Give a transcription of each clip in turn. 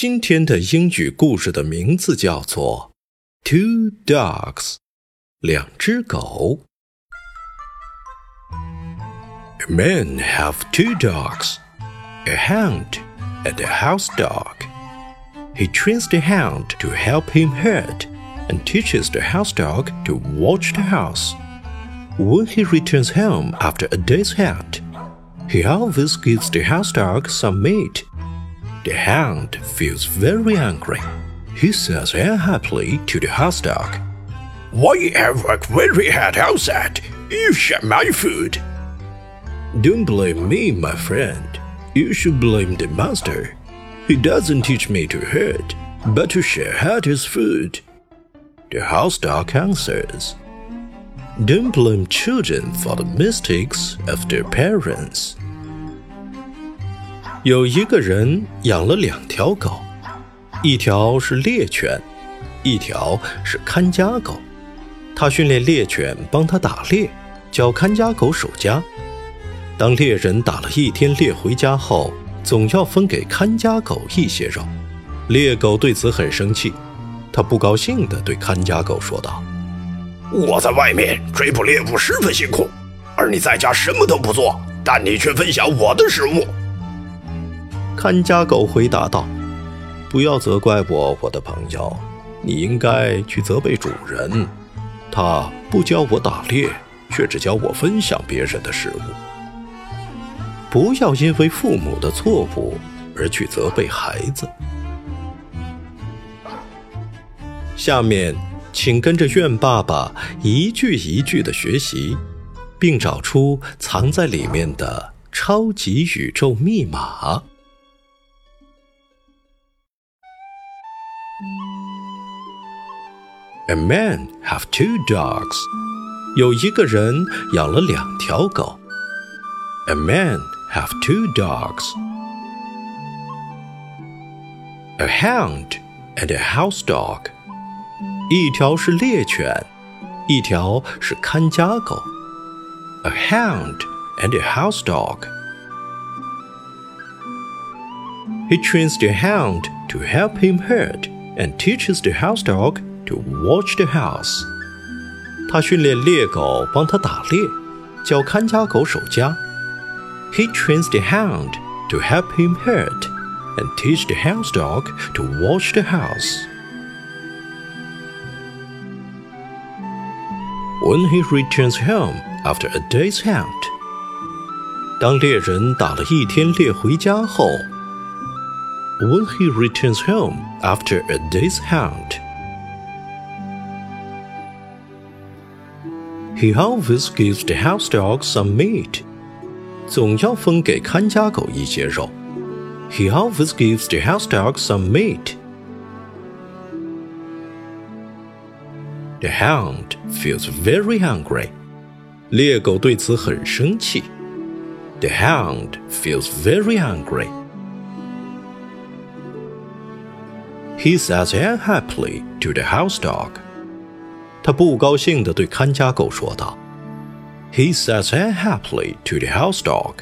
今天的英语故事的名字叫做《Two Dogs》，两只狗。Men have two dogs, a hound and a house dog. He trains the hound to help him herd and teaches the house dog to watch the house. When he returns home after a day's hunt, he always gives the house dog some meat the hound feels very angry. He says unhappily to the house dog, Why have worked very hard outside? You share my food. Don't blame me, my friend. You should blame the master. He doesn't teach me to hurt, but to share out his food. The house dog answers, Don't blame children for the mistakes of their parents. 有一个人养了两条狗，一条是猎犬，一条是看家狗。他训练猎犬帮他打猎，教看家狗守家。当猎人打了一天猎回家后，总要分给看家狗一些肉。猎狗对此很生气，他不高兴地对看家狗说道：“我在外面追捕猎物十分辛苦，而你在家什么都不做，但你却分享我的食物。”看家狗回答道：“不要责怪我，我的朋友，你应该去责备主人。他不教我打猎，却只教我分享别人的食物。不要因为父母的错误而去责备孩子。”下面，请跟着愿爸爸一句一句的学习，并找出藏在里面的超级宇宙密码。A man have two dogs. 有一个人养了两条狗。A man have two dogs. A hound and a house dog. 一条是猎犬，一条是看家狗。A hound and a house dog. He trains the hound to help him herd and teaches the house dog to watch the house。他训练猎狗帮他打猎，教看家狗守家。He trains the hound to help him herd and teach the house dog to watch the house. When he returns home after a day's hunt，当猎人打了一天猎回家后，When he returns home after a day's hunt。 He always gives the house dog some meat. 总要分给看家狗一些肉。He always gives the house dog some meat. The hound feels very hungry. 猎狗对此很生气。The hound feels very hungry. He says unhappily to the house dog. 他不高兴地对看家狗说道：“He says unhappily to the house dog.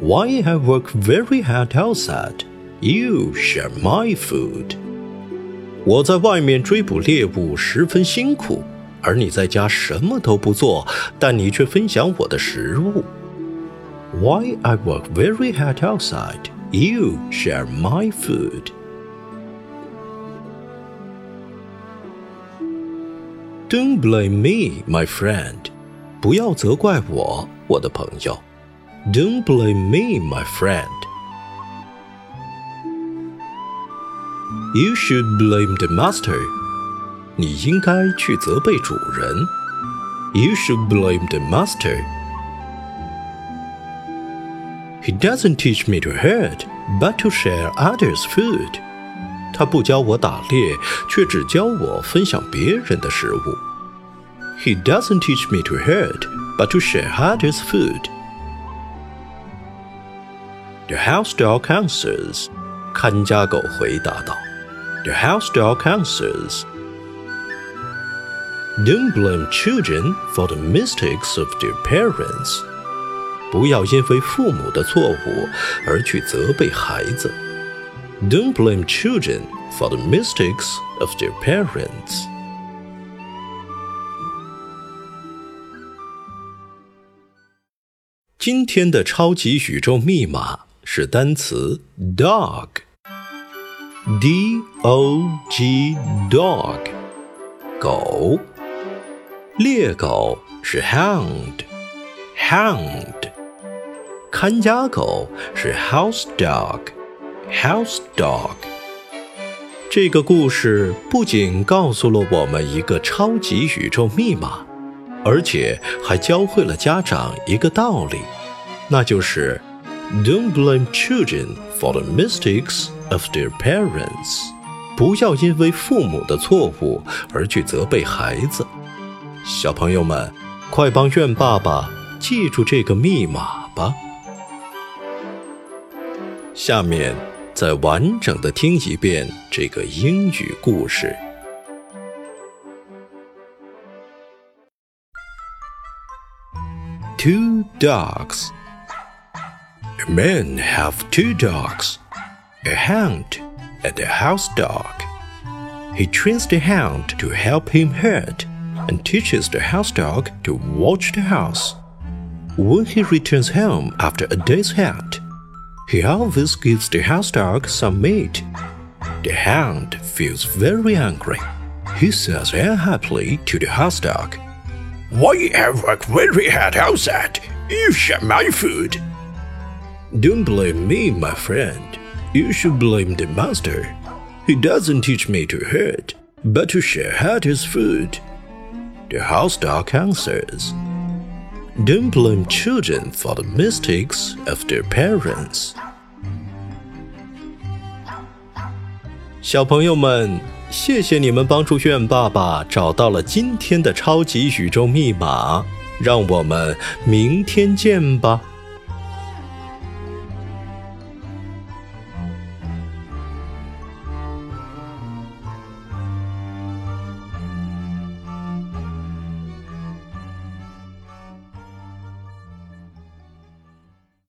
Why I work very hard outside, you share my food. 我在外面追捕猎物十分辛苦，而你在家什么都不做，但你却分享我的食物。Why I work very hard outside, You share my food. Don't blame me, my friend. 不要责怪我，我的朋友。Don't blame me, my friend. You should blame the master. 你应该去责备主人。You should blame the master. He doesn't teach me to hunt, but to share others' food. 他不教我打猎，却只教我分享别人的食物。He doesn't teach me to hunt, but to share others' food. The house dog answers. 看家狗回答道。The house dog answers. Don't blame children for the mistakes of their parents. 不要因为父母的错误而去责备孩子。 Don't blame children for the mistakes of their parents. 今天的超级宇宙密码是单词 dog，d o g dog，狗。猎狗是 hound，hound。看家狗是 house House dog。这个故事不仅告诉了我们一个超级宇宙密码，而且还教会了家长一个道理，那就是：Don't blame children for the mistakes of their parents。不要因为父母的错误而去责备孩子。小朋友们，快帮愿爸爸记住这个密码吧！下面再完整的听一遍这个英语故事。Two dogs. Men have two dogs, a hound and a house dog. He trains the hound to help him hunt and teaches the house dog to watch the house. When he returns home after a day's hunt, he always gives the house dog some meat. The hound feels very angry. He says unhappily to the house dog, Why have worked very hard outside? You share my food. Don't blame me, my friend. You should blame the master. He doesn't teach me to hurt, but to share his food. The house dog answers. Don't blame children for the mistakes of their parents. 小朋友们，谢谢你们帮助炫爸爸找到了今天的超级宇宙密码。让我们明天见吧。